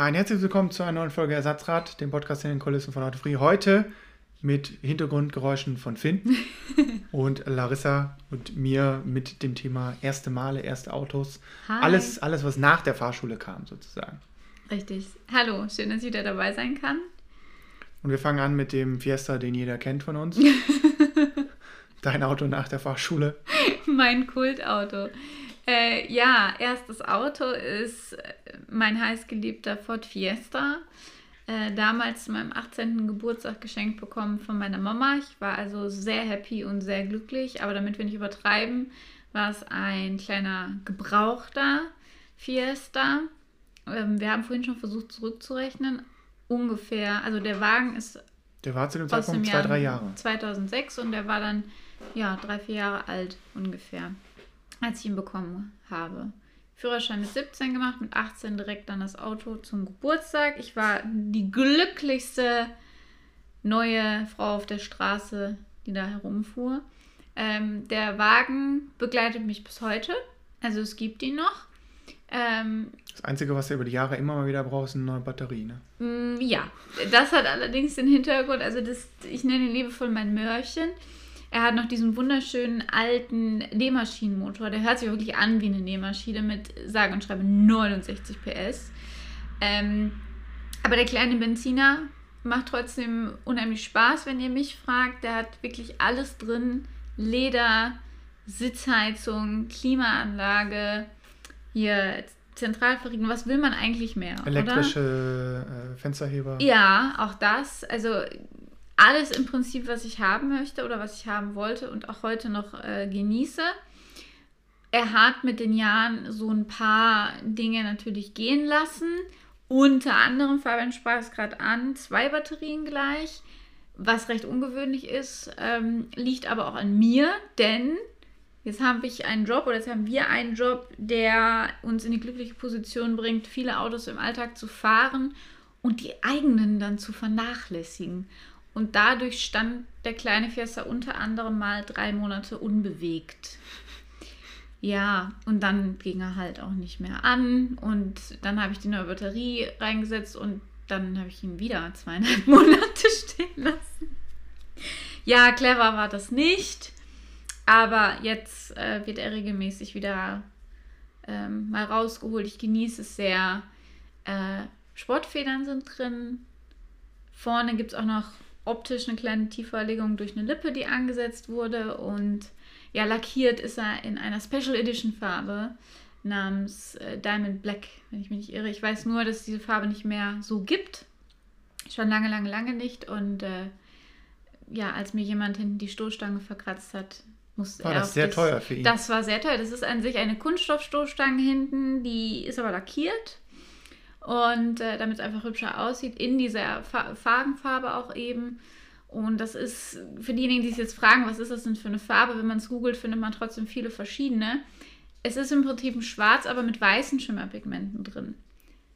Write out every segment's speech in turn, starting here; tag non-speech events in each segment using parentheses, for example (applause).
Ein herzliches Willkommen zu einer neuen Folge Ersatzrad, dem Podcast in den Kulissen von Autofree. Heute mit Hintergrundgeräuschen von Finn (laughs) und Larissa und mir mit dem Thema erste Male, erste Autos. Hi. Alles, alles, was nach der Fahrschule kam, sozusagen. Richtig. Hallo, schön, dass ich wieder dabei sein kann. Und wir fangen an mit dem Fiesta, den jeder kennt von uns. (laughs) Dein Auto nach der Fahrschule. mein Kultauto. Äh, ja, erstes Auto ist äh, mein heißgeliebter Ford Fiesta. Äh, damals zu meinem 18. Geburtstag geschenkt bekommen von meiner Mama. Ich war also sehr happy und sehr glücklich, aber damit wir nicht übertreiben, war es ein kleiner gebrauchter Fiesta. Ähm, wir haben vorhin schon versucht zurückzurechnen. Ungefähr, also der Wagen ist Der war zu dem Zeitpunkt zwei, drei Jahre. 2006 und der war dann ja drei, vier Jahre alt ungefähr, als ich ihn bekommen habe. Führerschein mit 17 gemacht, mit 18 direkt dann das Auto zum Geburtstag. Ich war die glücklichste neue Frau auf der Straße, die da herumfuhr. Ähm, der Wagen begleitet mich bis heute. Also es gibt ihn noch. Ähm, Das Einzige, was du über die Jahre immer mal wieder brauchst, ist eine neue Batterie. Ne? Mm, Ja, das hat allerdings den Hintergrund, also das, ich nenne ihn liebevoll mein Mörchen. Er hat noch diesen wunderschönen alten Nähmaschinenmotor. Der hört sich wirklich an wie eine Nähmaschine mit sage und schreibe 69 PS. Ähm, aber der kleine Benziner macht trotzdem unheimlich Spaß, wenn ihr mich fragt. Der hat wirklich alles drin. Leder, Sitzheizung, Klimaanlage, hier Zentralverriegelung. Was will man eigentlich mehr? oder? Elektrische äh, Fensterheber. Ja, auch das. Also alles im Prinzip, was ich haben möchte oder was ich haben wollte und auch heute noch äh, genieße. Er hat mit den Jahren so ein paar Dinge natürlich gehen lassen. Unter anderem, Fabian sprach es gerade an, zwei Batterien gleich, was recht ungewöhnlich ist, ähm, liegt aber auch an mir, denn jetzt habe ich einen Job oder jetzt haben wir einen Job, der uns in die glückliche Position bringt, viele Autos im Alltag zu fahren und die eigenen dann zu vernachlässigen. Und dadurch stand der kleine Fiesta unter anderem mal drei Monate unbewegt. Ja, und dann ging er halt auch nicht mehr an. Und dann habe ich die neue Batterie reingesetzt und dann habe ich ihn wieder zweieinhalb (laughs) Monate stehen lassen. Ja, clever war das nicht. Aber jetzt äh, wird er regelmäßig wieder ähm, mal rausgeholt. Ich genieße es sehr. Äh, Sportfedern sind drin. Vorne gibt es auch noch optisch eine kleine Tieferlegung durch eine Lippe, die angesetzt wurde. Und ja, lackiert ist er in einer Special Edition Farbe namens äh, Diamond Black, wenn ich mich nicht irre. Ich weiß nur, dass es diese Farbe nicht mehr so gibt. Schon lange, lange, lange nicht. Und äh, ja, als mir jemand hinten die Stoßstange verkratzt hat, musste War er das auf sehr das- teuer für ihn? Das war sehr teuer. Das ist an sich eine Kunststoffstoßstange hinten, die ist aber lackiert. Und äh, damit es einfach hübscher aussieht, in dieser Fa Farbenfarbe auch eben. Und das ist für diejenigen, die sich jetzt fragen, was ist das denn für eine Farbe? Wenn man es googelt, findet man trotzdem viele verschiedene. Es ist im Prinzip ein Schwarz, aber mit weißen Schimmerpigmenten drin.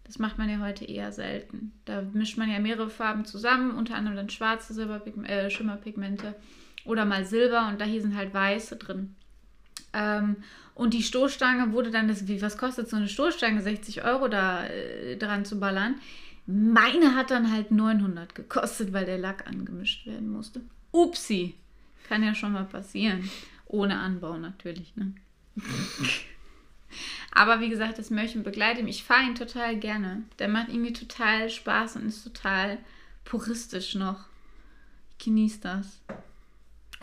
Das macht man ja heute eher selten. Da mischt man ja mehrere Farben zusammen, unter anderem dann schwarze Silberpigme äh, Schimmerpigmente oder mal Silber und da hier sind halt weiße drin. Ähm, und die Stoßstange wurde dann, das, wie, was kostet so eine Stoßstange? 60 Euro da äh, dran zu ballern. Meine hat dann halt 900 gekostet, weil der Lack angemischt werden musste. Upsi. Kann ja schon mal passieren. Ohne Anbau natürlich, ne? (laughs) Aber wie gesagt, das Mörchen begleitet mich. Ich fahre ihn total gerne. Der macht irgendwie total Spaß und ist total puristisch noch. Ich genieße das.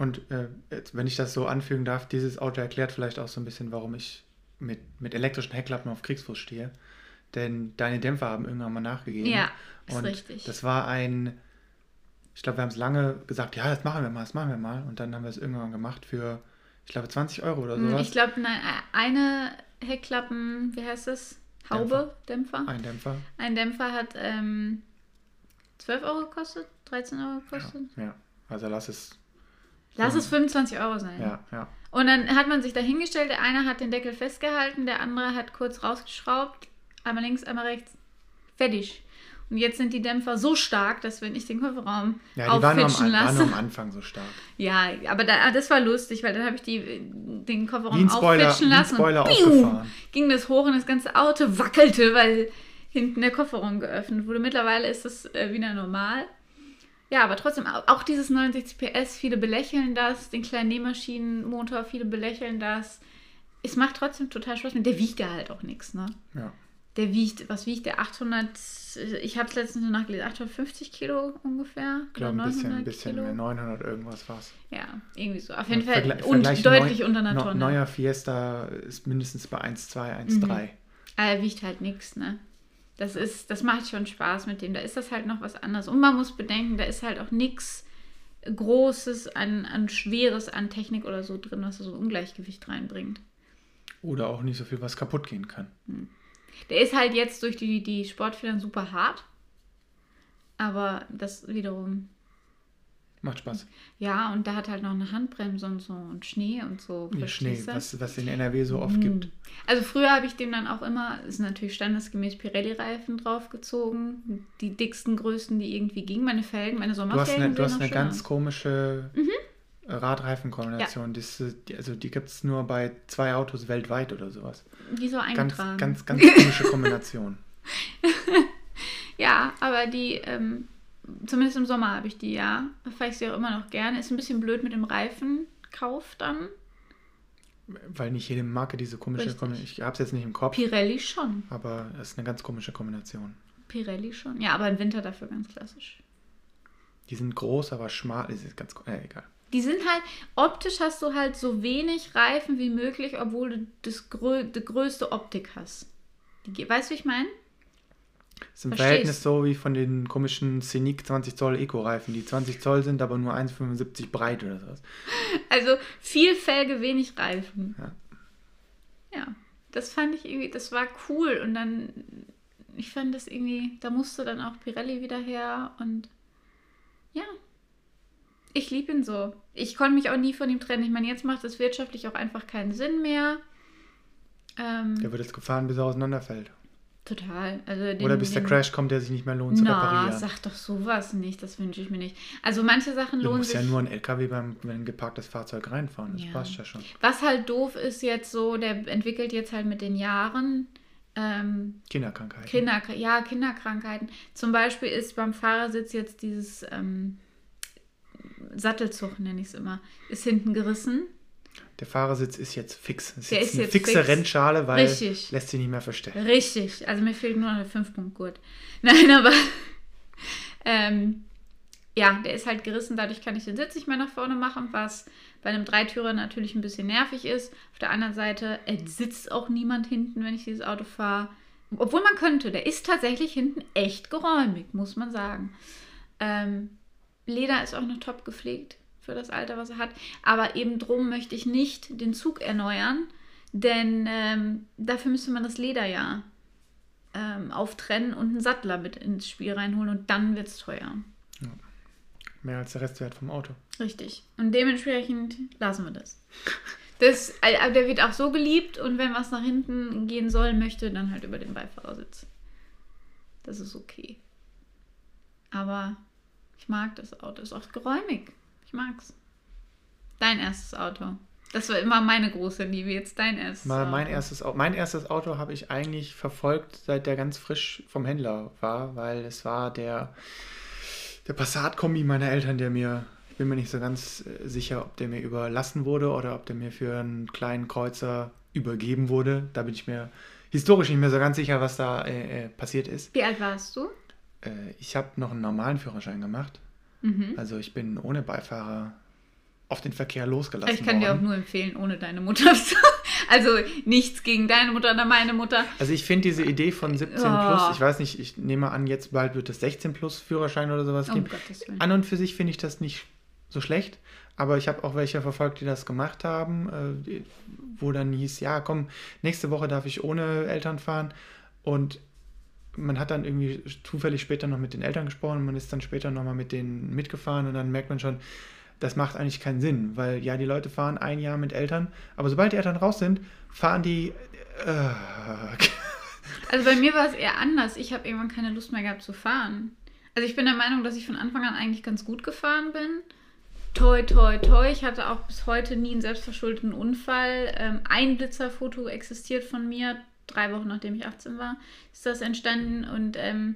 Und äh, jetzt, wenn ich das so anfügen darf, dieses Auto erklärt vielleicht auch so ein bisschen, warum ich mit, mit elektrischen Heckklappen auf Kriegsfuß stehe. Denn deine Dämpfer haben irgendwann mal nachgegeben. Ja, ist Und richtig. das war ein, ich glaube, wir haben es lange gesagt, ja, das machen wir mal, das machen wir mal. Und dann haben wir es irgendwann gemacht für, ich glaube, 20 Euro oder sowas. Hm, Ich glaube, eine Heckklappen, wie heißt das? Haube, Dämpfer. Ein Dämpfer. Ein Dämpfer hat ähm, 12 Euro gekostet, 13 Euro gekostet. Ja, ja. Also lass es. Lass es 25 Euro sein. Ja, ja. Und dann hat man sich da hingestellt, der eine hat den Deckel festgehalten, der andere hat kurz rausgeschraubt, einmal links, einmal rechts, fertig. Und jetzt sind die Dämpfer so stark, dass wenn ich den Kofferraum Ja, die waren nur, am, auffitschen An- waren am lasse. Anfang so stark. Ja, aber da, das war lustig, weil dann habe ich die, den Wie Kofferraum Spoiler, auffitschen lassen Spoiler und piu, ging das hoch und das ganze Auto wackelte, weil hinten der Kofferraum geöffnet wurde. Mittlerweile ist das äh, wieder normal. Ja, aber trotzdem, auch dieses 69 PS, viele belächeln das, den kleinen Nähmaschinenmotor, viele belächeln das. Es macht trotzdem total Spaß mit. Der wiegt ja halt auch nichts, ne? Ja. Der wiegt, was wiegt der? 800, ich habe es letztens nachgelesen, 850 Kilo ungefähr? Ich glaube, ein bisschen, ein bisschen mehr, 900 irgendwas war es. Ja, irgendwie so. Auf jeden Fall Vergle und deutlich neu, unter einer Tonne. Neuer Fiesta ist mindestens bei 1,2, 1,3. Mhm. Aber er wiegt halt nichts, ne? Das ist, das macht schon Spaß mit dem. Da ist das halt noch was anderes. Und man muss bedenken, da ist halt auch nichts Großes an, an Schweres an Technik oder so drin, was so Ungleichgewicht reinbringt. Oder auch nicht so viel, was kaputt gehen kann. Hm. Der ist halt jetzt durch die, die Sportfedern super hart. Aber das wiederum. Macht Spaß. Ja, und da hat halt noch eine Handbremse und so und Schnee und so. Ja, Schnee, was, was in NRW so oft mhm. gibt. Also früher habe ich dem dann auch immer, ist natürlich standesgemäß Pirelli-Reifen draufgezogen. Die dicksten, größten, die irgendwie gingen. Meine Felgen, meine Sommerfelgen. Du hast eine, du hast eine ganz komische mhm. Radreifenkombination. Ja. Also die gibt es nur bei zwei Autos weltweit oder sowas. Die so eingetragen. Ganz, ganz, ganz (laughs) komische Kombination. (laughs) ja, aber die, ähm, zumindest im Sommer habe ich die, ja. Da fahre ich sie auch immer noch gerne. Ist ein bisschen blöd mit dem Reifenkauf dann. Weil nicht jede Marke diese komische Kombination. Ich habe es jetzt nicht im Kopf. Pirelli schon. Aber es ist eine ganz komische Kombination. Pirelli schon. Ja, aber im Winter dafür ganz klassisch. Die sind groß, aber schmal. Ist ganz äh, egal. Die sind halt, optisch hast du halt so wenig Reifen wie möglich, obwohl du das grö die größte Optik hast. Die, weißt du, wie ich meine? Das ist im Verstehst? Verhältnis so wie von den komischen Scenic 20 Zoll Eco-Reifen, die 20 Zoll sind, aber nur 1,75 breit oder sowas. Also viel Felge, wenig Reifen. Ja. ja, das fand ich irgendwie, das war cool und dann, ich fand das irgendwie, da musste dann auch Pirelli wieder her und ja, ich liebe ihn so. Ich konnte mich auch nie von ihm trennen. Ich meine, jetzt macht es wirtschaftlich auch einfach keinen Sinn mehr. Ähm, der wird jetzt gefahren, bis er auseinanderfällt. Total. Also den, Oder bis der Crash kommt, der sich nicht mehr lohnt zu na, reparieren. sag doch sowas nicht. Das wünsche ich mir nicht. Also manche Sachen lohnen sich... Du musst ja nur ein LKW beim ein geparktes Fahrzeug reinfahren. Das ja. passt ja schon. Was halt doof ist jetzt so, der entwickelt jetzt halt mit den Jahren... Ähm, Kinderkrankheiten. Kinder, ja, Kinderkrankheiten. Zum Beispiel ist beim Fahrersitz jetzt dieses... Ähm, Sattelzug nenne ich es immer, ist hinten gerissen. Der Fahrersitz ist jetzt fix. Ist, der ist eine jetzt fixe fix. Rennschale, weil Richtig. lässt sich nicht mehr verstellen. Richtig. Also mir fehlt nur noch der 5-Punkt-Gurt. (laughs) Nein, aber ähm, ja, der ist halt gerissen. Dadurch kann ich den Sitz nicht mehr nach vorne machen, was bei einem Dreitürer natürlich ein bisschen nervig ist. Auf der anderen Seite sitzt auch niemand hinten, wenn ich dieses Auto fahre. Obwohl man könnte. Der ist tatsächlich hinten echt geräumig, muss man sagen. Ähm, Leder ist auch noch top gepflegt für das Alter, was er hat. Aber eben drum möchte ich nicht den Zug erneuern, denn ähm, dafür müsste man das Leder ja ähm, auftrennen und einen Sattler mit ins Spiel reinholen und dann wird es teuer. Ja. Mehr als der Restwert vom Auto. Richtig. Und dementsprechend lassen wir das. das also der wird auch so geliebt und wenn was nach hinten gehen soll, möchte, dann halt über den Beifahrersitz. Das ist okay. Aber ich mag das Auto. Ist auch geräumig. Ich mag's. Dein erstes Auto. Das war immer meine große Liebe. Jetzt dein erstes Mal Auto. Mein erstes, mein erstes Auto habe ich eigentlich verfolgt, seit der ganz frisch vom Händler war, weil es war der, der Passat-Kombi meiner Eltern, der mir, ich bin mir nicht so ganz äh, sicher, ob der mir überlassen wurde oder ob der mir für einen kleinen Kreuzer übergeben wurde. Da bin ich mir historisch nicht mehr so ganz sicher, was da äh, äh passiert ist. Wie alt warst du? äh, ich habe noch einen normalen Führerschein gemacht. Mhm. Also ich bin ohne Beifahrer auf den Verkehr losgelassen. Ich kann worden. dir auch nur empfehlen, ohne deine Mutter. (laughs) also nichts gegen deine Mutter oder meine Mutter. Also ich finde diese Idee von 17 oh. plus, ich weiß nicht, ich nehme an, jetzt bald wird es 16 plus Führerschein oder sowas geben. Oh, an und für sich finde ich das nicht so schlecht, aber ich habe auch welche verfolgt, die das gemacht haben, äh, wo dann hieß, ja komm, nächste Woche darf ich ohne Eltern fahren und man hat dann irgendwie zufällig später noch mit den Eltern gesprochen und man ist dann später nochmal mit denen mitgefahren und dann merkt man schon, das macht eigentlich keinen Sinn, weil ja, die Leute fahren ein Jahr mit Eltern, aber sobald die Eltern raus sind, fahren die. Äh, (laughs) also bei mir war es eher anders. Ich habe irgendwann keine Lust mehr gehabt zu fahren. Also ich bin der Meinung, dass ich von Anfang an eigentlich ganz gut gefahren bin. Toi, toi, toi. Ich hatte auch bis heute nie einen selbstverschuldeten Unfall. Ähm, ein Blitzerfoto existiert von mir, drei Wochen nachdem ich 18 war, ist das entstanden und ähm,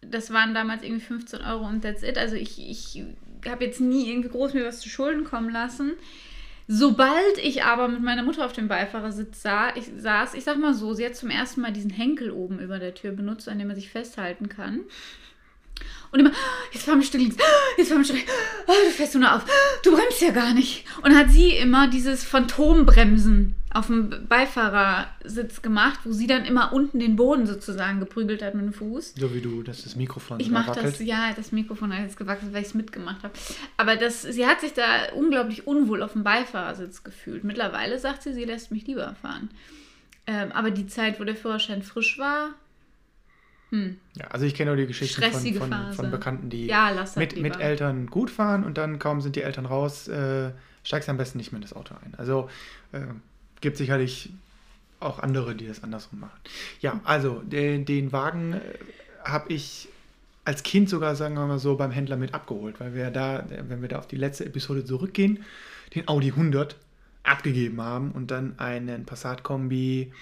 das waren damals irgendwie 15 Euro und that's it. Also ich, ich habe jetzt nie irgendwie groß mir was zu Schulden kommen lassen. Sobald ich aber mit meiner Mutter auf dem Beifahrersitz sah, ich, saß, ich sag mal so, sie hat zum ersten Mal diesen Henkel oben über der Tür benutzt, an dem man sich festhalten kann. Und immer, jetzt fahr mich Stück links, jetzt fahr mich Stück oh, du fährst nur auf, du bremst ja gar nicht. Und hat sie immer dieses Phantombremsen auf dem Beifahrersitz gemacht, wo sie dann immer unten den Boden sozusagen geprügelt hat mit dem Fuß. So wie du, dass das Mikrofon Ich mache das, ja, das Mikrofon hat jetzt gewachsen, weil ich es mitgemacht habe. Aber das, sie hat sich da unglaublich unwohl auf dem Beifahrersitz gefühlt. Mittlerweile sagt sie, sie lässt mich lieber fahren. Ähm, aber die Zeit, wo der Führerschein frisch war, hm. Ja, also ich kenne nur die Geschichten von, von, von, Bekannten, die ja, mit, mit Eltern gut fahren und dann kaum sind die Eltern raus, äh, steigst am besten nicht mehr in das Auto ein. Also äh, gibt sicherlich auch andere, die das andersrum machen. Ja, also den, den Wagen äh, habe ich als Kind sogar, sagen wir mal so, beim Händler mit abgeholt, weil wir da, wenn wir da auf die letzte Episode zurückgehen, den Audi 100 abgegeben haben und dann einen Passat-Kombi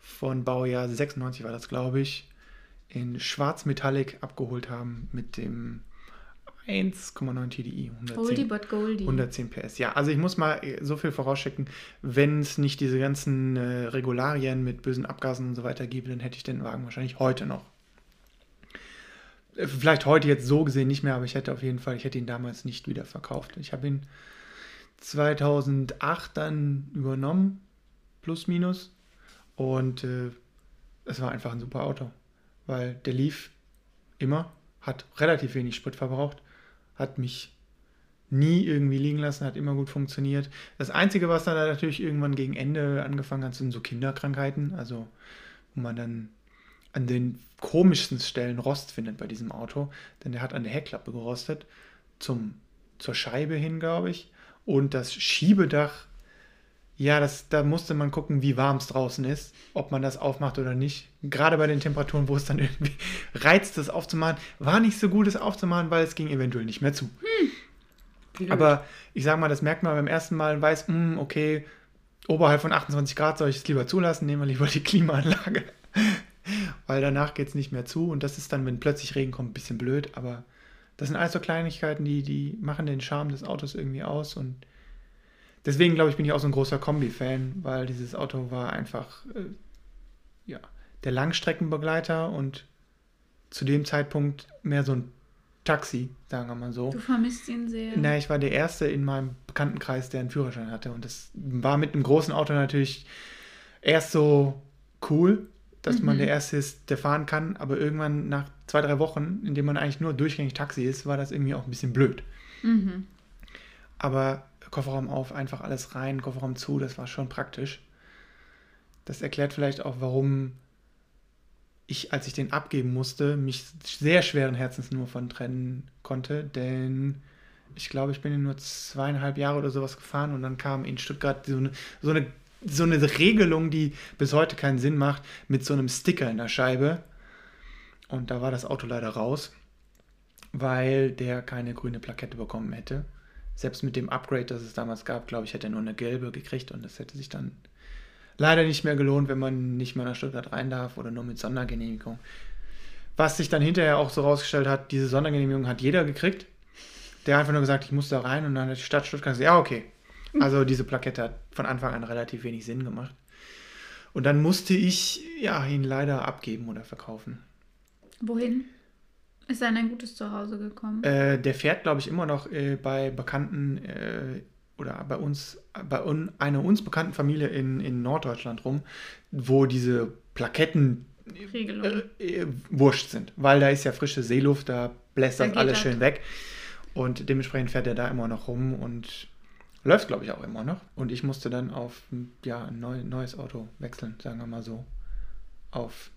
von Baujahr 96 war das, glaube ich, in Schwarz Metallic abgeholt haben mit dem 1,9 TDI. 110, Oldie but Goldie. 110 PS. Ja, also ich muss mal so viel vorausschicken, wenn es nicht diese ganzen äh, Regularien mit bösen Abgasen und so weiter gibt, dann hätte ich den Wagen wahrscheinlich heute noch. Äh, vielleicht heute jetzt so gesehen nicht mehr, aber ich hätte auf jeden Fall, ich hätte ihn damals nicht wieder verkauft. Ich habe ihn 2008 dann übernommen, plus minus. Und äh, es war einfach ein super Auto, weil der lief immer, hat relativ wenig Sprit verbraucht hat mich nie irgendwie liegen lassen, hat immer gut funktioniert. Das Einzige, was dann natürlich irgendwann gegen Ende angefangen hat, sind so Kinderkrankheiten, also wo man dann an den komischsten Stellen Rost findet bei diesem Auto, denn der hat an der Heckklappe gerostet, zum, zur Scheibe hin, glaube ich, und das Schiebedach, ja, das, da musste man gucken, wie warm es draußen ist, ob man das aufmacht oder nicht. Gerade bei den Temperaturen, wo es dann (laughs) irgendwie reizt, das aufzumachen, war nicht so gut, es aufzumachen, weil es ging eventuell nicht mehr zu. Hm. Aber ich sage mal, das merkt man beim ersten Mal, weiß, mh, hm, okay, oberhalb von 28 Grad soll ich es lieber zulassen, nehmen wir lieber die Klimaanlage. (laughs) weil danach geht es nicht mehr zu und das ist dann, wenn plötzlich Regen kommt, ein bisschen blöd, aber das sind alles so Kleinigkeiten, die, die machen den Charme des Autos irgendwie aus und deswegen glaube ich, bin ich auch so ein großer Kombi-Fan, weil dieses Auto war einfach äh, ja, der Langstreckenbegleiter und zu dem Zeitpunkt mehr so ein Taxi, sagen wir mal so. Du vermisst ihn sehr. Na, ich war der Erste in meinem Bekanntenkreis, der einen Führerschein hatte. Und das war mit einem großen Auto natürlich erst so cool, dass mhm. man der Erste ist, der fahren kann. Aber irgendwann nach zwei, drei Wochen, in dem man eigentlich nur durchgängig Taxi ist, war das irgendwie auch ein bisschen blöd. Mhm. Aber Kofferraum auf, einfach alles rein, Kofferraum zu, das war schon praktisch. Das erklärt vielleicht auch, warum ich, als ich den abgeben musste, mich sehr schweren Herzens nur von trennen konnte, denn ich glaube, ich bin ihn nur zweieinhalb Jahre oder sowas gefahren und dann kam in Stuttgart so eine, so eine, so eine Regelung, die bis heute keinen Sinn macht, mit so einem Sticker in der Scheibe. Und da war das Auto leider raus, weil der keine grüne Plakette bekommen hätte selbst mit dem Upgrade, das es damals gab, glaube ich, hätte er nur eine gelbe gekriegt und das hätte sich dann leider nicht mehr gelohnt, wenn man nicht mehr nach Stuttgart rein darf oder nur mit Sondergenehmigung. Was sich dann hinterher auch so rausgestellt hat, diese Sondergenehmigung hat jeder gekriegt. Der hat einfach nur gesagt, ich muss da rein und dann hat die Stadt Stuttgart gesagt, ja, okay. Also diese Plakette hat von Anfang an relativ wenig Sinn gemacht. Und dann musste ich ja, ihn leider abgeben oder verkaufen. Wohin? Ist er in ein gutes Zuhause gekommen? Äh, der fährt, glaube ich, immer noch äh, bei Bekannten äh, oder bei uns, bei un, einer uns bekannten Familie in, in Norddeutschland rum, wo diese Plaketten äh, äh, wurscht sind, weil da ist ja frische Seeluft, da bläst das alles schön weg. Und dementsprechend fährt er da immer noch rum und läuft, glaube ich, auch immer noch. Und ich musste dann auf ja, ein neu, neues Auto wechseln, sagen wir mal so. Auf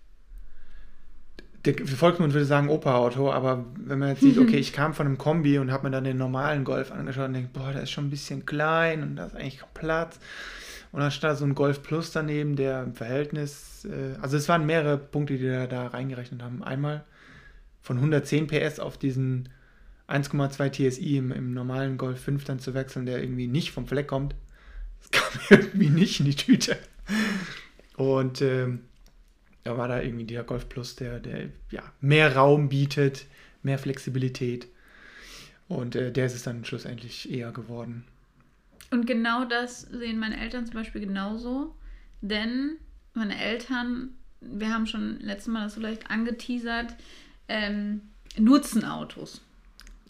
der Volksmund würde sagen Opa-Auto, aber wenn man jetzt sieht, okay, ich kam von einem Kombi und habe mir dann den normalen Golf angeschaut und denke, boah, der ist schon ein bisschen klein und da ist eigentlich kaum Platz. Und dann stand so ein Golf Plus daneben, der im Verhältnis, äh, also es waren mehrere Punkte, die da, da reingerechnet haben. Einmal von 110 PS auf diesen 1,2 TSI im, im, normalen Golf 5 dann zu wechseln, der irgendwie nicht vom Fleck kommt. Das kam (laughs) irgendwie nicht in die Tüte. Und ähm, da war da irgendwie der Golf Plus, der, der ja, mehr Raum bietet, mehr Flexibilität. Und äh, der ist es dann schlussendlich eher geworden. Und genau das sehen meine Eltern zum Beispiel genauso. Denn meine Eltern, wir haben schon letztes Mal das so leicht angeteasert, ähm, nutzen Autos.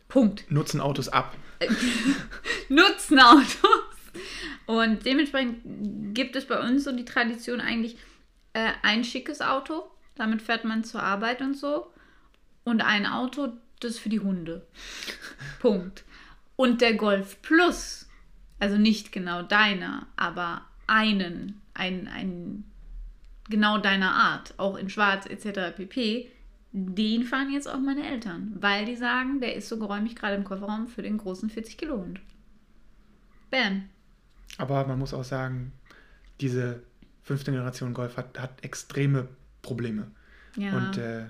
Punkt. Nutzen Autos ab. (laughs) nutzen Autos. Und dementsprechend gibt es bei uns so die Tradition eigentlich äh, ein schickes Auto, damit fährt man zur Arbeit und so. Und ein Auto, das ist für die Hunde. (laughs) Punkt. Und der Golf Plus, also nicht genau deiner, aber einen, ein, ein genau deiner Art, auch in Schwarz etc. pp., den fahren jetzt auch meine Eltern, weil die sagen, der ist so geräumig gerade im Kofferraum für den großen 40 Kilo Hund. Bam. Aber man muss auch sagen, diese fünfte Generation Golf hat, hat extreme Probleme. Ja. Und äh,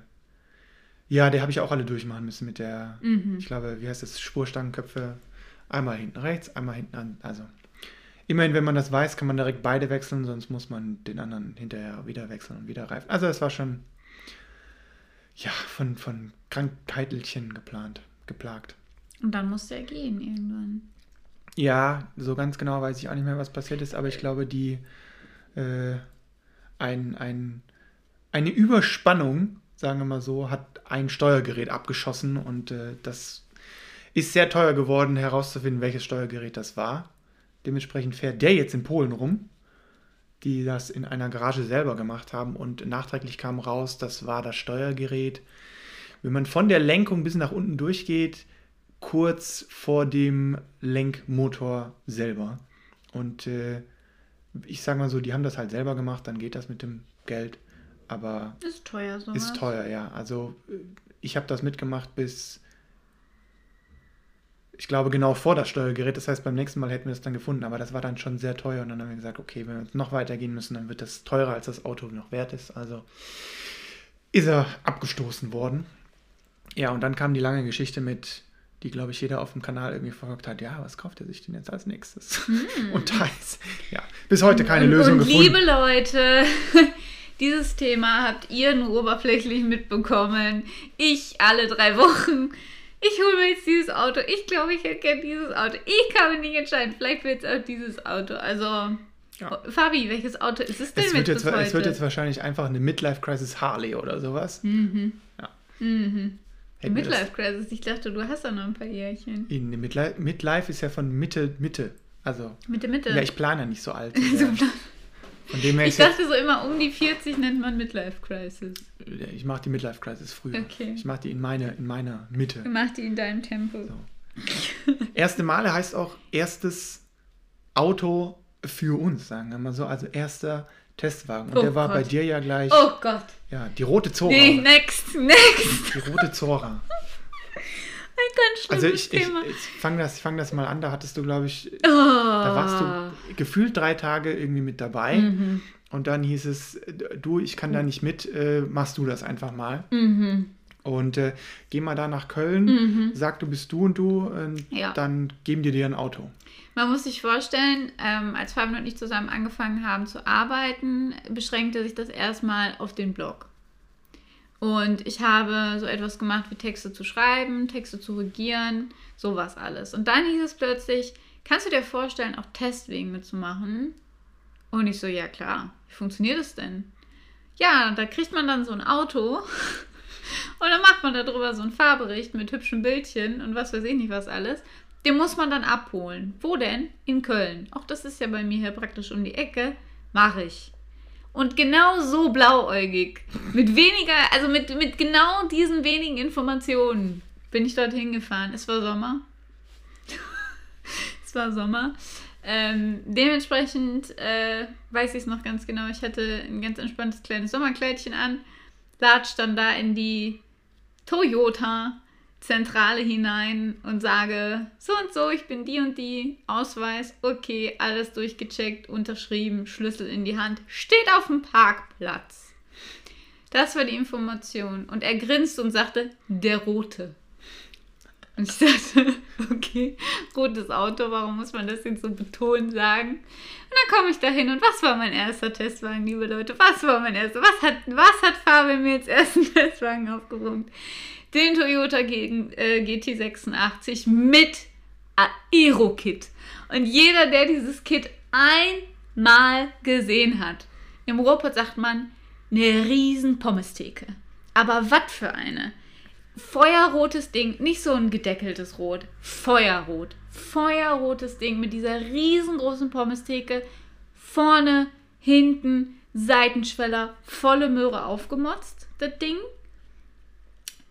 ja, der habe ich auch alle durchmachen müssen mit der, mhm. ich glaube, wie heißt das, Spurstangenköpfe. Einmal hinten rechts, einmal hinten an. Also immerhin, wenn man das weiß, kann man direkt beide wechseln, sonst muss man den anderen hinterher wieder wechseln und wieder reifen. Also es war schon ja, von, von Krankheitelchen geplant, geplagt. Und dann musste er gehen irgendwann. Ja, so ganz genau weiß ich auch nicht mehr, was passiert ist, aber ich glaube, die äh, ein, ein, eine Überspannung, sagen wir mal so, hat ein Steuergerät abgeschossen und äh, das ist sehr teuer geworden, herauszufinden, welches Steuergerät das war. Dementsprechend fährt der jetzt in Polen rum die das in einer Garage selber gemacht haben und nachträglich kam raus, das war das Steuergerät. Wenn man von der Lenkung bis nach unten durchgeht, kurz vor dem Lenkmotor selber. Und äh, ich sage mal so, die haben das halt selber gemacht, dann geht das mit dem Geld. Aber ist teuer so. Ist teuer, ja. Also äh, ich habe das mitgemacht bis ich glaube, genau vor das Steuergerät. Das heißt, beim nächsten Mal hätten wir es dann gefunden, aber das war dann schon sehr teuer. Und dann haben wir gesagt, okay, wenn wir jetzt noch weitergehen müssen, dann wird das teurer, als das Auto noch wert ist. Also ist er abgestoßen worden. Ja, und dann kam die lange Geschichte mit, die, glaube ich, jeder auf dem Kanal irgendwie verfolgt hat. Ja, was kauft er sich denn jetzt als nächstes? Mm. (laughs) Und da ist, ja, bis heute keine und, Lösung und gefunden. Liebe Leute, (laughs) dieses Thema habt ihr nur oberflächlich mitbekommen. Ich alle drei Wochen ich hole mir jetzt dieses Auto. Ich glaube, ich hätte gern dieses Auto. Ich kann mich nicht entscheiden. Vielleicht wird es auch dieses Auto. Also, ja. Fabi, welches Auto ist es denn es wird, jetzt, es wird jetzt wahrscheinlich einfach eine Midlife Crisis Harley oder sowas. Mhm. Ja. Mhm. Midlife Crisis, ich dachte, du hast da noch ein paar Jährchen. In Midlife, Midlife ist ja von Mitte, Mitte. Also. Mitte, Mitte. Ja, ich plane ja nicht so alt. (laughs) so von dem her ich dachte so immer, um die 40 nennt man Midlife Crisis. Ich mache die Midlife Crisis früher. Okay. Ich mache die in, meine, in meiner Mitte. Du machst die in deinem Tempo. So. Erste Male heißt auch erstes Auto für uns, sagen wir mal so. Also erster Testwagen. Und oh der war Gott. bei dir ja gleich. Oh Gott. Ja, die rote Zora. Nee, next, next. Die rote Zora. Ein ganz schlimmes also ich, Thema. Ich, ich fang, das, fang das mal an, da hattest du, glaube ich, oh. da warst du gefühlt drei Tage irgendwie mit dabei. Mhm. Und dann hieß es, du, ich kann da nicht mit, äh, machst du das einfach mal. Mhm. Und äh, geh mal da nach Köln, mhm. sag, du bist du und du, äh, ja. dann geben die dir ein Auto. Man muss sich vorstellen, ähm, als Fabian und ich zusammen angefangen haben zu arbeiten, beschränkte sich das erstmal auf den Blog. Und ich habe so etwas gemacht wie Texte zu schreiben, Texte zu regieren, sowas alles. Und dann hieß es plötzlich, kannst du dir vorstellen, auch Testwegen mitzumachen? Und ich so, ja klar, wie funktioniert das denn? Ja, da kriegt man dann so ein Auto (laughs) und dann macht man darüber so einen Fahrbericht mit hübschen Bildchen und was weiß ich nicht was alles. Den muss man dann abholen. Wo denn? In Köln. Auch das ist ja bei mir hier praktisch um die Ecke. Mache ich. Und genau so blauäugig, mit weniger, also mit, mit genau diesen wenigen Informationen bin ich dorthin gefahren. Es war Sommer. (laughs) es war Sommer. Ähm, dementsprechend äh, weiß ich es noch ganz genau. Ich hatte ein ganz entspanntes kleines Sommerkleidchen an, latsch dann da in die Toyota Zentrale hinein und sage, so und so, ich bin die und die, Ausweis, okay, alles durchgecheckt, unterschrieben, Schlüssel in die Hand, steht auf dem Parkplatz. Das war die Information. Und er grinste und sagte, der Rote. Und ich dachte, (laughs) okay, rotes Auto, warum muss man das jetzt so betont sagen? Und dann komme ich da hin und was war mein erster Testwagen, liebe Leute? Was war mein erster? Was hat, was hat Fabian mir als ersten (laughs) Testwagen aufgebrummt? Den Toyota G, äh, GT86 mit Aero-Kit. Und jeder, der dieses Kit einmal gesehen hat, im Ruhrpott sagt man, eine riesen Pommestheke. Aber was für eine? Feuerrotes Ding, nicht so ein gedeckeltes Rot, Feuerrot. Feuerrotes Ding mit dieser riesengroßen Pommestheke. Vorne, hinten, Seitenschweller, volle Möhre aufgemotzt, das Ding.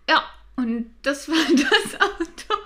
Ja, und das war (laughs) das Auto,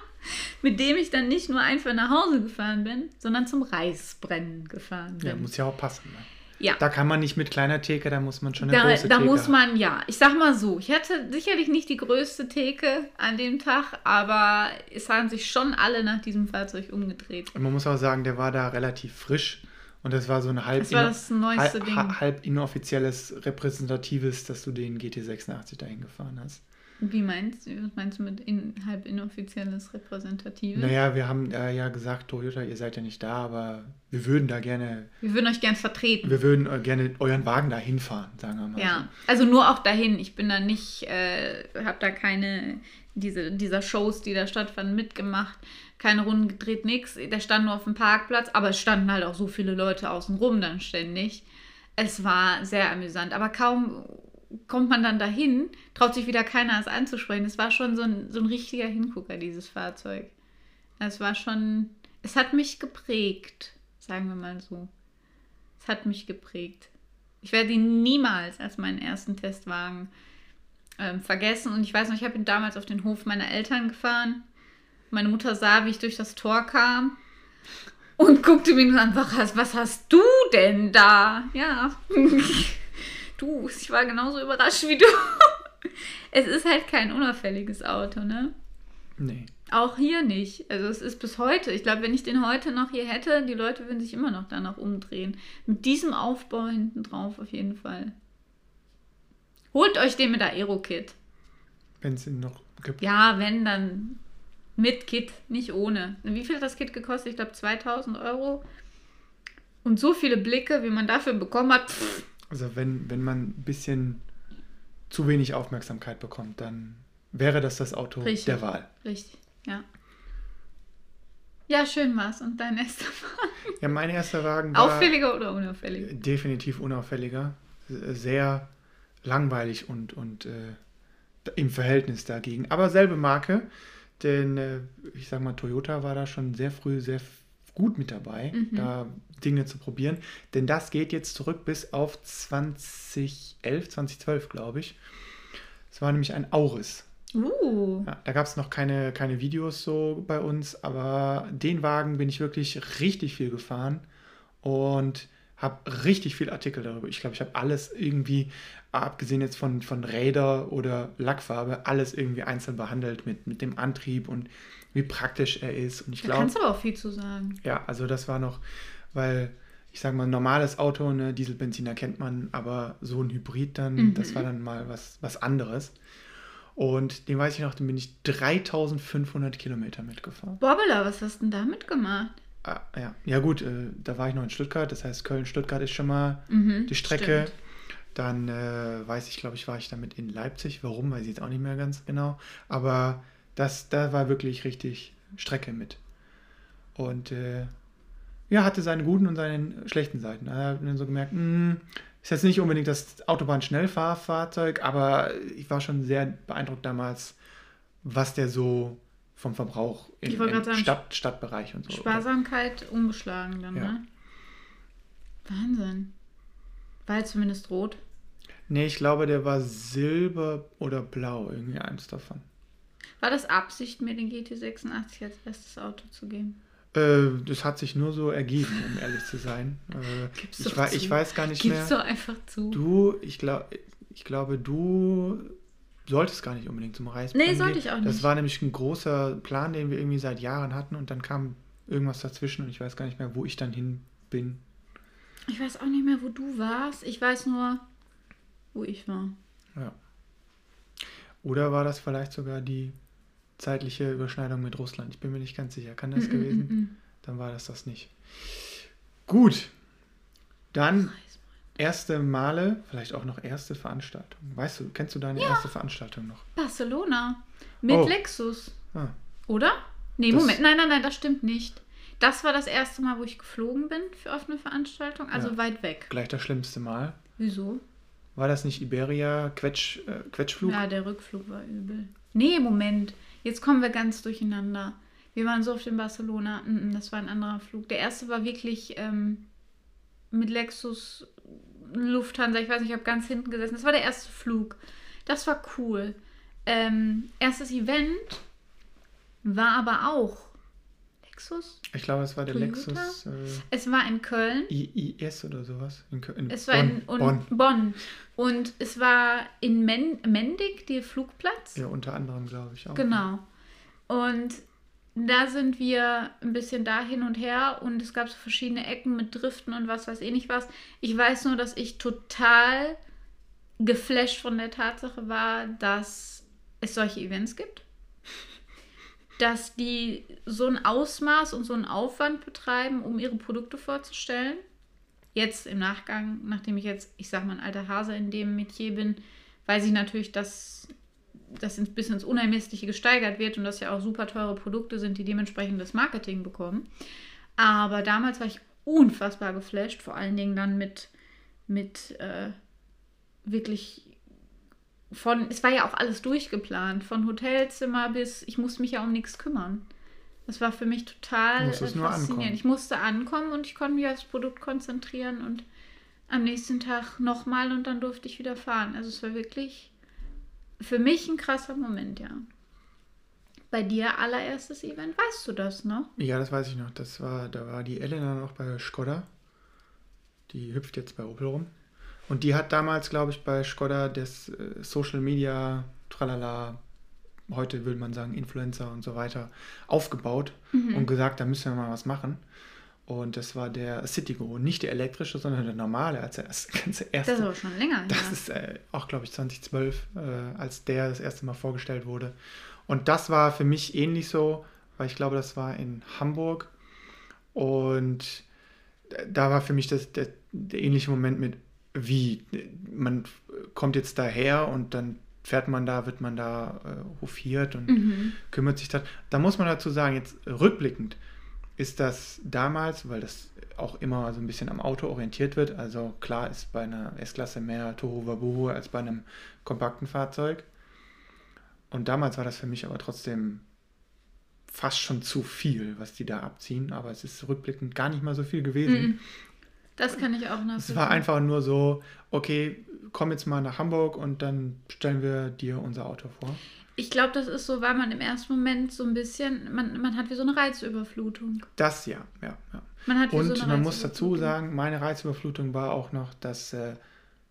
mit dem ich dann nicht nur einfach nach Hause gefahren bin, sondern zum Reisbrennen gefahren bin. Ja, muss ja auch passen. Ne? Ja. Da kann man nicht mit kleiner Theke, da muss man schon eine Da, große da Theke muss haben. man, ja, ich sag mal so, ich hatte sicherlich nicht die größte Theke an dem Tag, aber es haben sich schon alle nach diesem Fahrzeug umgedreht. Und man muss auch sagen, der war da relativ frisch. Und das war so ein halb, halb, halb inoffizielles, repräsentatives, dass du den GT86 dahin gefahren hast. Wie meinst du, was meinst du mit halb inoffizielles Repräsentatives? Naja, wir haben äh, ja gesagt, Toyota, ihr seid ja nicht da, aber wir würden da gerne, Wir würden euch gern vertreten. wir würden äh, gerne euren Wagen da hinfahren, sagen wir mal. Ja, also nur auch dahin. Ich bin da nicht, äh, habe da keine, diese, dieser Shows, die da stattfanden, mitgemacht. Keine Runden gedreht, nix. Der stand nur auf dem Parkplatz, aber es standen halt auch so viele Leute außen rum dann ständig. Es war sehr amüsant, aber kaum kommt man dann dahin, traut sich wieder keiner es anzusprechen. Es war schon so ein, so ein richtiger Hingucker, dieses Fahrzeug. Es war schon, es hat mich geprägt, sagen wir mal so. Es hat mich geprägt. Ich werde ihn niemals als meinen ersten Testwagen ähm, vergessen. Und ich weiß noch, ich habe ihn damals auf den Hof meiner Eltern gefahren. Meine Mutter sah, wie ich durch das Tor kam und guckte mich nur an, was hast du denn da? Ja, (laughs) du, ich war genauso überrascht wie du. (laughs) Es ist halt kein unauffälliges Auto, ne? Nee. Auch hier nicht. Also es ist bis heute. Ich glaube, wenn ich den heute noch hier hätte, die Leute würden sich immer noch danach umdrehen. Mit diesem Aufbau hinten drauf auf jeden Fall. Holt euch den mit Aero-Kit. Wenn es ihn noch gibt. Ja, wenn, dann mit Kit, nicht ohne. Wie viel hat das Kit gekostet? Ich glaube 2000 Euro. Und so viele Blicke, wie man dafür bekommen hat. Pff, Also wenn, wenn man ein bisschen zu wenig Aufmerksamkeit bekommt, dann wäre das das Auto Richtig. der Wahl. richtig, ja. Ja, schön war's. Und dein erster Wagen? Ja, mein erster Wagen war Auffälliger oder unauffälliger? definitiv unauffälliger, sehr langweilig und, und äh, im Verhältnis dagegen. Aber selbe Marke, denn äh, ich sag mal, Toyota war da schon sehr früh sehr gut mit dabei, Mhm. da Dinge zu probieren. Denn das geht jetzt zurück bis auf 2011, 2012, glaube ich. Es war nämlich ein Auris. Uh. Ja, da gab es noch keine, keine Videos so bei uns, aber den Wagen bin ich wirklich richtig viel gefahren und habe richtig viel Artikel darüber. Ich glaube, ich habe alles irgendwie, abgesehen jetzt von, von Räder oder Lackfarbe, alles irgendwie einzeln behandelt mit, mit dem Antrieb und wie praktisch er ist. Und ich Da glaube, kannst du aber auch viel zu sagen. ja, also das war noch, weil ich sage mal, ein normales Auto, ne, Dieselbenziner kennt man, aber so ein Hybrid dann, Mhm. das war dann mal was, was anderes. Und den weiß ich noch, den bin ich 3500 Kilometer mitgefahren. Bobbela, was hast du denn da mitgemacht? Ah, ja. ja gut, äh, da war ich noch in Stuttgart, das heißt Köln-Stuttgart ist schon mal Mhm, die Strecke. stimmt. Dann äh, weiß ich, glaube ich, war ich damit in Leipzig. Warum, weiß ich jetzt auch nicht mehr ganz genau. Aber das, da war wirklich richtig Strecke mit. Und äh, ja, hatte seine guten und seine schlechten Seiten. Da habe ich dann so gemerkt, mh, ist jetzt nicht unbedingt das Autobahn-Schnellfahrfahrzeug, aber ich war schon sehr beeindruckt damals, was der so vom Verbrauch im, im Stadt, Stadtbereich und so. Sparsamkeit umgeschlagen dann, Ja. ne? Wahnsinn. War jetzt zumindest rot. Nee, ich glaube, der war silber oder blau, irgendwie eins davon. War das Absicht, mir den GT86 als erstes Auto zu geben? Äh, das hat sich nur so ergeben, um ehrlich zu sein. (laughs) Äh, Gib's ich, zu. ich weiß gar nicht Gib's mehr. doch einfach zu. Du, ich, glaub, ich glaube, du solltest gar nicht unbedingt zum Reisbrennen Nee, sollte gehen. ich auch Das nicht. war nämlich ein großer Plan, den wir irgendwie seit Jahren hatten und dann kam irgendwas dazwischen und ich weiß gar nicht mehr, wo ich dann hin bin. Ich weiß auch nicht mehr, wo du warst. Ich weiß nur, wo ich war. Ja. Oder war das vielleicht sogar die zeitliche Überschneidung mit Russland. Ich bin mir nicht ganz sicher. Kann das Mm, mm, gewesen? mm, mm. Dann war das das nicht. Gut. Dann erste Male, vielleicht auch noch erste Veranstaltung. Weißt du, kennst du deine erste Veranstaltung noch? Barcelona. Mit Oh. Lexus. Ah, Oder? Nee, Das- Moment. Nein, nein, nein, das stimmt nicht. Das war das erste Mal, wo ich geflogen bin für offene Veranstaltung. Also Ja. weit weg. gleich das schlimmste Mal. Wieso? War das nicht Iberia Quetsch, äh, Quetschflug? Ja, der Rückflug war übel. Nee, Moment. Jetzt kommen wir ganz durcheinander. Wir waren so oft in Barcelona. Das war ein anderer Flug. Der erste war wirklich ähm, mit Lexus Lufthansa. Ich weiß nicht, ich habe ganz hinten gesessen. Das war der erste Flug. Das war cool. Ähm, erstes Event war aber auch Lexus. Ich glaube, es war der Toyota? Lexus äh, Es war in Köln. IIS oder sowas. In, Kö- in Es war Bonn. in und Bonn. Bonn. Und es war in Men Mendig, der Flugplatz. Ja, unter anderem, glaube ich auch. Genau. Und da sind wir ein bisschen da hin und her und es gab so verschiedene Ecken mit Driften und was weiß ich nicht was. Ich weiß nur, dass ich total geflasht von der Tatsache war, dass es solche Events gibt. Dass die so ein Ausmaß und so einen Aufwand betreiben, um ihre Produkte vorzustellen. Jetzt im Nachgang, nachdem ich jetzt, ich sag mal, ein alter Hase in dem Metier bin, weiß ich natürlich, dass das bis ins Unermessliche gesteigert wird und dass ja auch super teure Produkte sind, die dementsprechend das Marketing bekommen. Aber damals war ich unfassbar geflasht, vor allen Dingen dann mit, mit äh, wirklich von, es war ja auch alles durchgeplant, von Hotelzimmer bis, ich musste mich ja um nichts kümmern. Das war für mich total äh, faszinierend. ankommen. Ich musste ankommen und ich konnte mich aufs Produkt konzentrieren und am nächsten Tag nochmal und dann durfte ich wieder fahren. Also es war wirklich für mich ein krasser Moment, ja. Bei dir allererstes Event, weißt du das noch? Ja, das weiß ich noch. Das war, da war die Elena noch bei Skoda. Die hüpft jetzt bei Opel rum. Und die hat damals, glaube ich, bei Skoda das äh, Social Media, tralala, heute würde man sagen Influencer und so weiter, aufgebaut und gesagt, da müssen wir mal was machen. Und das war der Citigo, nicht der elektrische, sondern der normale, als er das ganze erste. Das ist aber schon länger Das her. ist äh, auch, glaube ich, 2012, äh, als der das erste Mal vorgestellt wurde. Und das war für mich ähnlich so, weil ich glaube, das war in Hamburg. Und da war für mich das, der, der ähnliche Moment mit, wie, man kommt jetzt daher und dann fährt man da, wird man da äh, hofiert und Mhm. kümmert sich da. Da muss man dazu sagen, jetzt rückblickend ist das damals, weil das auch immer so ein bisschen am Auto orientiert wird. Also klar ist bei einer S-Klasse mehr Tohu Wabohu als bei einem kompakten Fahrzeug. Und damals war das für mich aber trotzdem fast schon zu viel, was die da abziehen. Aber es ist rückblickend gar nicht mal so viel gewesen. Mhm. Das kann ich auch Es nachvollziehen. war einfach nur so, okay, komm jetzt mal nach Hamburg und dann stellen wir dir unser Auto vor. Ich glaube, das ist so, weil man im ersten Moment so ein bisschen, man, man hat wie so eine Reizüberflutung. Das ja, ja, ja. Man hat wie Und so man muss dazu sagen, meine Reizüberflutung war auch noch, dass äh,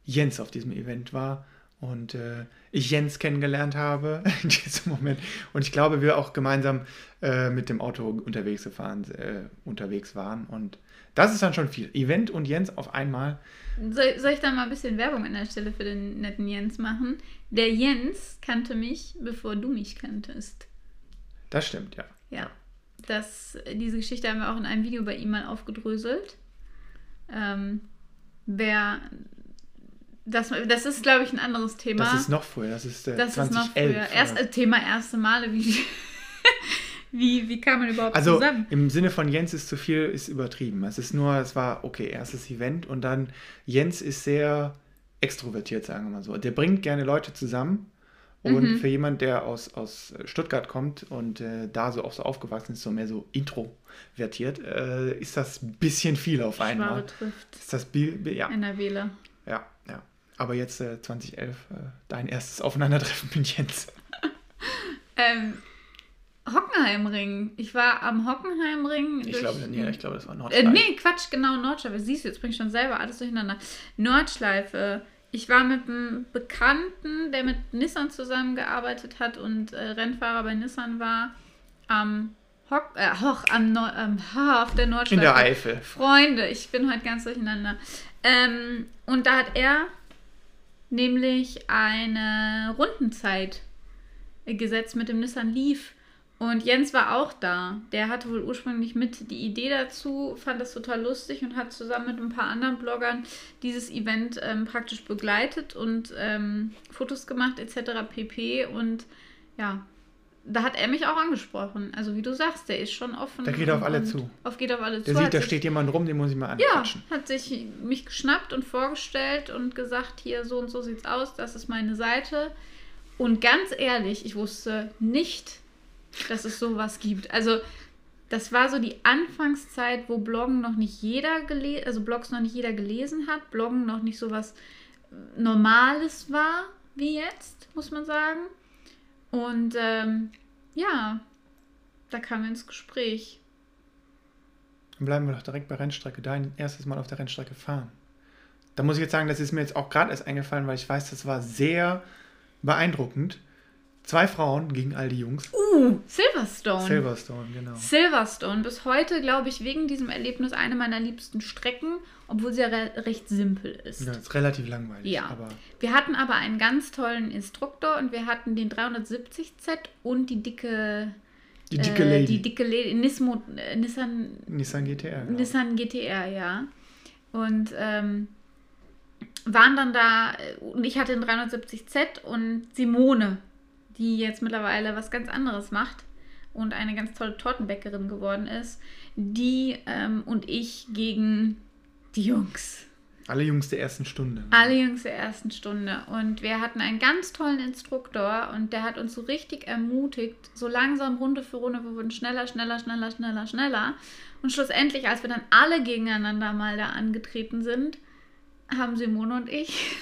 Jens auf diesem Event war und äh, ich Jens kennengelernt habe (laughs) in diesem Moment. Und ich glaube, wir auch gemeinsam äh, mit dem Auto unterwegs, gefahren, äh, unterwegs waren. Und das ist dann schon viel. Event und Jens auf einmal. Soll, soll ich da mal ein bisschen Werbung an der Stelle für den netten Jens machen? Der Jens kannte mich, bevor du mich kanntest. Das stimmt, ja. Ja. Das, diese Geschichte haben wir auch in einem Video bei ihm mal aufgedröselt. Ähm, wer. Das, das ist, glaube ich, ein anderes Thema. Das ist noch früher. Das ist äh, Das ist noch 2011. früher. Erst, äh, Thema erste Male. Wie, (laughs) wie, wie kam man überhaupt Also zusammen? im Sinne von Jens ist zu viel, ist übertrieben. Es ist nur, es war, okay, erstes Event und dann Jens ist sehr extrovertiert, sagen wir mal so. Der bringt gerne Leute zusammen. Und Mhm. für jemand, der aus, aus Stuttgart kommt und äh, da so auch so aufgewachsen ist, so mehr so introvertiert, äh, ist das ein bisschen viel auf Schwabe einmal. trifft Ist das Bi- ja, NRWler. ja, ja. Aber jetzt äh, 2011, äh, dein erstes Aufeinandertreffen mit Jens. (laughs) Ähm, Hockenheimring. Ich war am Hockenheimring. Ich glaube, nee, ich glaube, das war Äh, Nordschleife. nee, Quatsch, genau, Nordschleife. Siehst du, jetzt bring ich schon selber alles durcheinander. Nordschleife. Ich war mit einem Bekannten, der mit Nissan zusammengearbeitet hat und äh, Rennfahrer bei Nissan war, am Hock, äh, Hoch, am Nord, ähm, (laughs) ha, auf der Nordschleife. In der Eifel. Freunde, ich bin heute ganz durcheinander. Ähm, und da hat er nämlich eine Rundenzeit gesetzt mit dem Nissan Leaf. Und Jens war auch da. Der hatte wohl ursprünglich mit die Idee dazu, fand das total lustig und hat zusammen mit ein paar anderen Bloggern dieses Event ähm, praktisch begleitet und ähm, Fotos gemacht etc. pp. Und ja, da hat er mich auch angesprochen. Also wie du sagst, der ist schon offen. Der geht auf alle zu. Auf geht auf alle Der zu. sieht, hat da steht jemand rum, den muss ich mal ja, anquatschen. hat sich mich geschnappt und vorgestellt und gesagt, hier so und so sieht's aus, das ist meine Seite. Und ganz ehrlich, ich wusste nicht, dass es sowas gibt. Also das war so die Anfangszeit, wo Bloggen noch nicht jeder gelesen, also Blogs noch nicht jeder gelesen hat, Bloggen noch nicht sowas Normales war wie jetzt, muss man sagen. Und ähm, ja, da kamen wir ins Gespräch. Dann bleiben wir doch direkt bei Rennstrecke. Dein erstes Mal auf der Rennstrecke fahren. Da muss ich jetzt sagen, das ist mir jetzt auch gerade erst eingefallen, weil ich weiß, das war sehr beeindruckend. Zwei Frauen gegen all die Jungs. Uh, Silverstone. Silverstone, genau. Silverstone, bis heute, glaube ich, wegen diesem Erlebnis eine meiner liebsten Strecken, obwohl sie ja re recht simpel ist. Ja, ist relativ langweilig. Ja. Aber Wir hatten aber einen ganz tollen Instruktor und wir hatten den 370Z und die dicke, die dicke äh, Lady. die dicke Lady, Nismo, äh, Nissan, Nissan GTR. genau. Nissan GTR, ja. Und ähm, waren dann da, äh, und ich hatte den 370Z und Simone, die jetzt mittlerweile was ganz anderes macht und eine ganz tolle Tortenbäckerin geworden ist, die ähm, und ich gegen die Jungs. Alle Jungs der ersten Stunde. Alle Jungs der ersten Stunde. Und wir hatten einen ganz tollen Instruktor und der hat uns so richtig ermutigt, so langsam Runde für Runde, wir wurden schneller, schneller, schneller, schneller, schneller. Und schlussendlich, als wir dann alle gegeneinander mal da angetreten sind, haben Simone und ich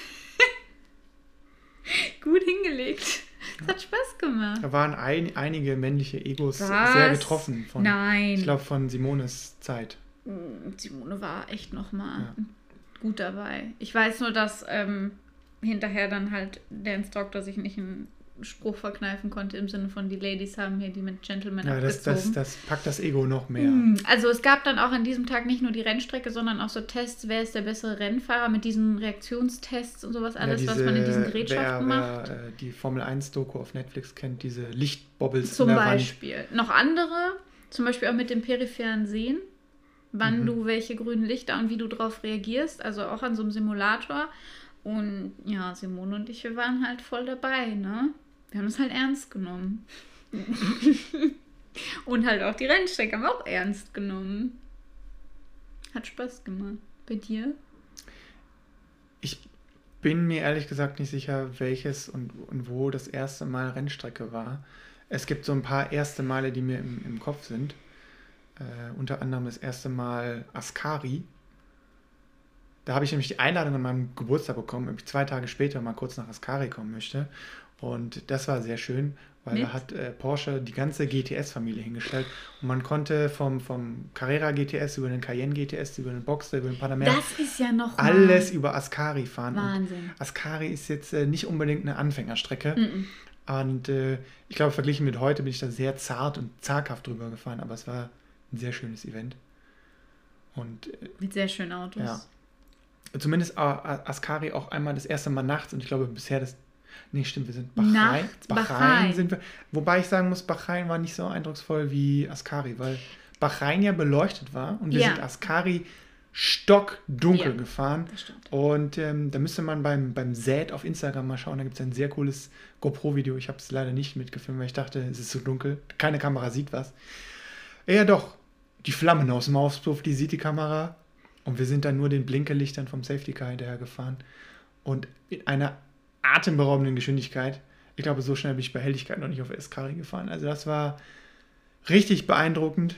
(laughs) gut hingelegt. Es hat Spaß gemacht. Da waren ein, einige männliche Egos Was? sehr getroffen. Von, Nein. Ich glaube, von Simones Zeit. Mm, Simone war echt nochmal Ja. gut dabei. Ich weiß nur, dass ähm, hinterher dann halt der Instruktor sich nicht einen Spruch verkneifen konnte im Sinne von die Ladies haben hier die mit Gentlemen Ja, das, das, das packt das Ego noch mehr. Mm, Also es gab dann auch an diesem Tag nicht nur die Rennstrecke, sondern auch so Tests, wer ist der bessere Rennfahrer mit diesen Reaktionstests und sowas alles, ja, was man in diesen Gerätschaften wer, macht. Wer äh, die Formel 1-Doku auf Netflix kennt, diese Lichtbobbles Zum der Wand. Beispiel. Noch andere, zum Beispiel auch mit dem peripheren Sehen, wann Mhm. du welche grünen Lichter und wie du drauf reagierst, also auch an so einem Simulator. Und ja, Simone und ich, wir waren halt voll dabei, ne? Wir haben es halt ernst genommen. (laughs) und halt auch die Rennstrecke haben wir auch ernst genommen. Hat Spaß gemacht. Bei dir? Ich bin mir ehrlich gesagt nicht sicher, welches und, und wo das erste Mal Rennstrecke war. Es gibt so ein paar erste Male, die mir im, im Kopf sind. Äh, unter anderem das erste Mal Ascari. Da habe ich nämlich die Einladung an meinem Geburtstag bekommen, ob ich zwei Tage später mal kurz nach Ascari kommen möchte. Und das war sehr schön, weil Mit? da hat äh, Porsche die ganze GTS-Familie hingestellt. Und man konnte vom, vom Carrera GTS über den Cayenne GTS, über den Boxster, über den Panamera Das ist ja noch alles über Ascari fahren. Und Wahnsinn. Ascari ist jetzt äh, nicht unbedingt eine Anfängerstrecke. Mhm. Und äh, ich glaube, verglichen mit heute bin ich da sehr zart und zaghaft drüber gefahren. Aber es war ein sehr schönes Event. Und äh, Mit sehr schönen Autos. Ja. zumindest äh, Ascari auch einmal das erste Mal nachts. Und ich glaube, bisher das. Nee, stimmt, wir sind Bahrain. Nachts, Bahrain. sind wir. Wobei ich sagen muss, Bahrain war nicht so eindrucksvoll wie Ascari, weil Bahrain ja beleuchtet war. Und wir Ja. sind Ascari stockdunkel Ja. gefahren. Und ähm, da müsste man beim, beim Zed auf Instagram mal schauen. Da gibt es ein sehr cooles GoPro-Video. Ich habe es leider nicht mitgefilmt, weil ich dachte, es ist so dunkel. Keine Kamera sieht was. Ja, doch. Die Flammen aus dem Auspuff, die sieht die Kamera. Und wir sind dann nur den Blinkerlichtern vom Safety Car hinterher gefahren. Und mit einer atemberaubenden Geschwindigkeit. Ich glaube, so schnell bin ich bei Helligkeit noch nicht auf Escari gefahren. Also das war richtig beeindruckend.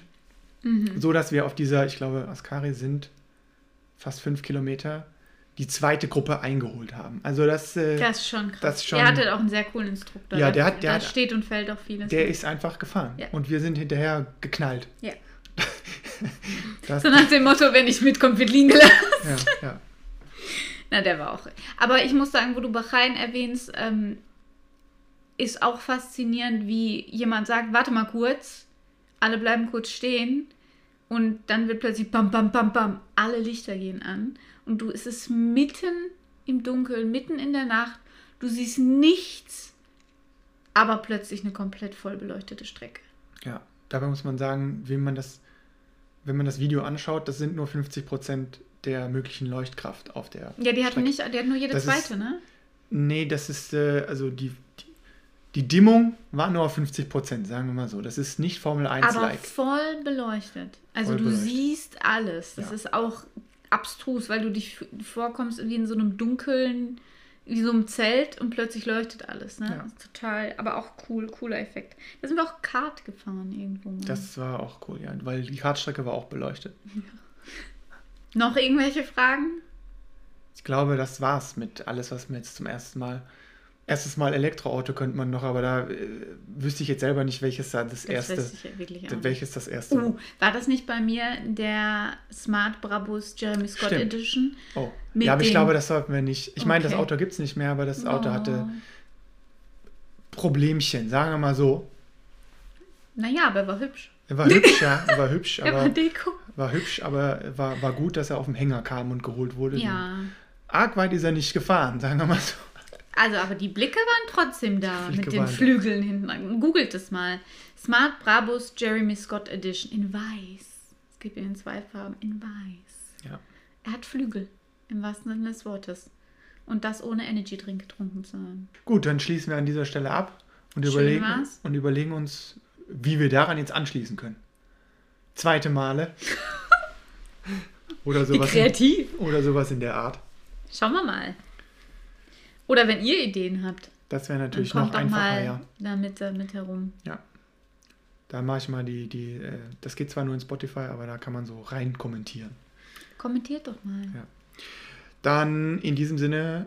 Mhm. So dass wir auf dieser, ich glaube, Ascari sind fast fünf Kilometer, die zweite Gruppe eingeholt haben. Also das, äh, Das ist schon krass. Das schon- er hatte auch einen sehr coolen Instruktor. Ja, der hat- der da hat- steht und fällt auch vieles. der mit. ist einfach gefahren. Ja. Und wir sind hinterher geknallt. Ja. (laughs) das, So nach dem Motto, wenn ich mitkomme, wird liegen gelassen. ja, ja. Na, der war auch. Aber ich muss sagen, wo du Bahrain erwähnst, ähm, ist auch faszinierend, wie jemand sagt, warte mal kurz, alle bleiben kurz stehen und dann wird plötzlich bam, bam, bam, bam, alle Lichter gehen an und du, es ist mitten im Dunkeln, mitten in der Nacht, du siehst nichts, aber plötzlich eine komplett voll beleuchtete Strecke. Ja, dabei muss man sagen, wenn man das, wenn man das Video anschaut, das sind nur 50 Prozent der möglichen Leuchtkraft auf der. Ja, die hatten Strecke. nicht, die hatten nur jede Das zweite, ist- ne? Nee, das ist, äh, also die, die, Dimmung war nur auf 50 Prozent, sagen wir mal so. Das ist nicht Formel Aber 1-like. voll beleuchtet. Also Voll du beleuchtet. siehst alles. Das Ja. ist auch abstrus, weil du dich vorkommst wie in so einem dunklen, wie so einem Zelt und plötzlich leuchtet alles. Ne? Ja. Das ist total, aber auch cool, cooler Effekt. Da sind wir auch Kart gefahren irgendwo mal. Das war auch cool, ja, weil die Kartstrecke war auch beleuchtet. Noch irgendwelche Fragen? Ich glaube, das war's mit alles, was mir jetzt zum ersten Mal. Erstes Mal Elektroauto könnte man noch, aber da äh, wüsste ich jetzt selber nicht, welches da das, Das erste. ja welches das erste. Uh, war das nicht bei mir der Smart Brabus Jeremy Scott Stimmt. Edition? Oh. Ja, aber ich glaube, das sollten wir nicht. Ich meine, das Okay. Auto gibt es nicht mehr, aber das Auto Oh. hatte Problemchen, sagen wir mal so. Naja, aber er war hübsch. Er war hübsch, ja, er war hübsch, (laughs) Er war aber Deko. war hübsch, aber war, war gut, dass er auf dem Hänger kam und geholt wurde. Ja. Arg weit ist er nicht gefahren, sagen wir mal so. Also, aber die Blicke waren trotzdem da mit den waren da. Flügeln hinten. Googelt es mal. Smart Brabus Jeremy Scott Edition in weiß. Es gibt ihn in zwei Farben in weiß. Ja. Er hat Flügel, im wahrsten Sinne des Wortes. Und das ohne Energy Drink getrunken zu haben. Gut, dann schließen wir an dieser Stelle ab und Schön überlegen, war's. und überlegen uns, wie wir daran jetzt anschließen können. Zweite Male. oder, sowas in, kreativ. oder sowas in der Art. Schauen wir mal. Oder wenn ihr Ideen habt, Das wäre dann natürlich kommt noch doch einfacher, mal ja. damit, damit herum. Da mache ich mal die, die, äh, das geht zwar nur in Spotify, aber da kann man so rein kommentieren. Kommentiert doch mal. Ja. Dann in diesem Sinne,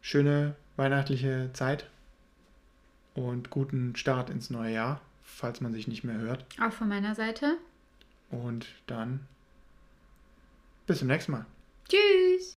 schöne weihnachtliche Zeit und guten Start ins neue Jahr, falls man sich nicht mehr hört. Auch von meiner Seite. Und dann bis zum nächsten Mal. Tschüss.